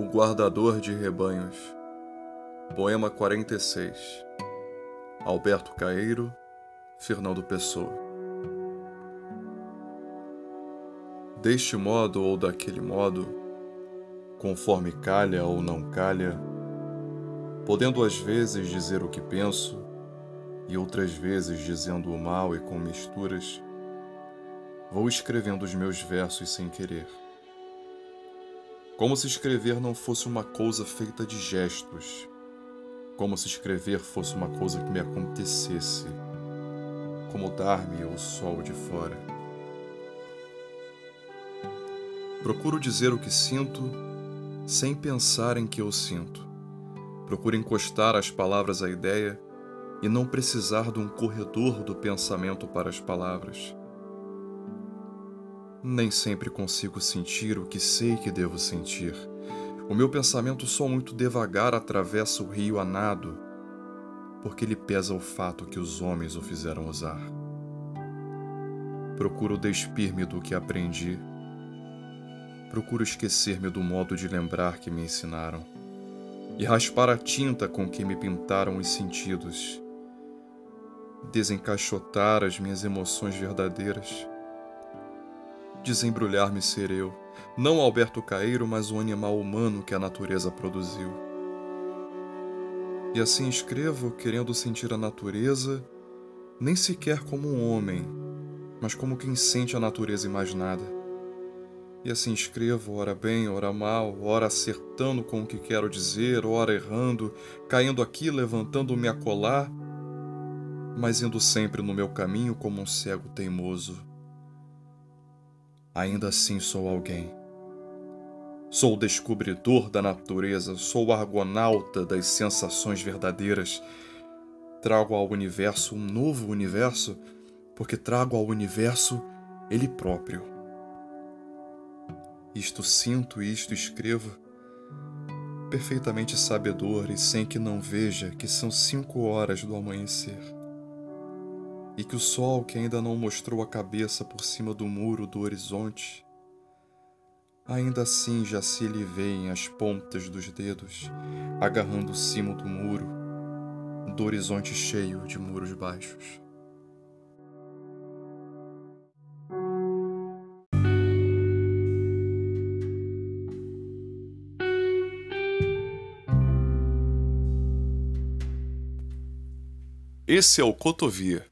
guardador de rebanhos. Poema 46. Alberto Caeiro, Fernando Pessoa. Deste modo ou daquele modo, conforme calha ou não calha, podendo às vezes dizer o que penso e outras vezes dizendo o mal e com misturas, vou escrevendo os meus versos sem querer como se escrever não fosse uma coisa feita de gestos. Como se escrever fosse uma coisa que me acontecesse. Como dar-me o sol de fora. Procuro dizer o que sinto sem pensar em que eu sinto. Procuro encostar as palavras à ideia e não precisar de um corredor do pensamento para as palavras. Nem sempre consigo sentir o que sei que devo sentir. O meu pensamento só muito devagar atravessa o rio a nado, porque lhe pesa o fato que os homens o fizeram usar. Procuro despir-me do que aprendi. Procuro esquecer-me do modo de lembrar que me ensinaram e raspar a tinta com que me pintaram os sentidos. Desencaixotar as minhas emoções verdadeiras desembrulhar-me ser eu, não Alberto Caeiro, mas o animal humano que a natureza produziu. E assim escrevo, querendo sentir a natureza, nem sequer como um homem, mas como quem sente a natureza e mais nada. E assim escrevo, ora bem, ora mal, ora acertando com o que quero dizer, ora errando, caindo aqui, levantando-me a colar, mas indo sempre no meu caminho como um cego teimoso ainda assim sou alguém. Sou o descobridor da natureza, sou o argonauta das sensações verdadeiras. Trago ao universo um novo universo, porque trago ao universo ele próprio. Isto sinto e isto escrevo, perfeitamente sabedor e sem que não veja que são cinco horas do amanhecer e que o sol que ainda não mostrou a cabeça por cima do muro do horizonte, ainda assim já se lhe veem as pontas dos dedos agarrando o cimo do muro, do horizonte cheio de muros baixos. Esse é o Cotovia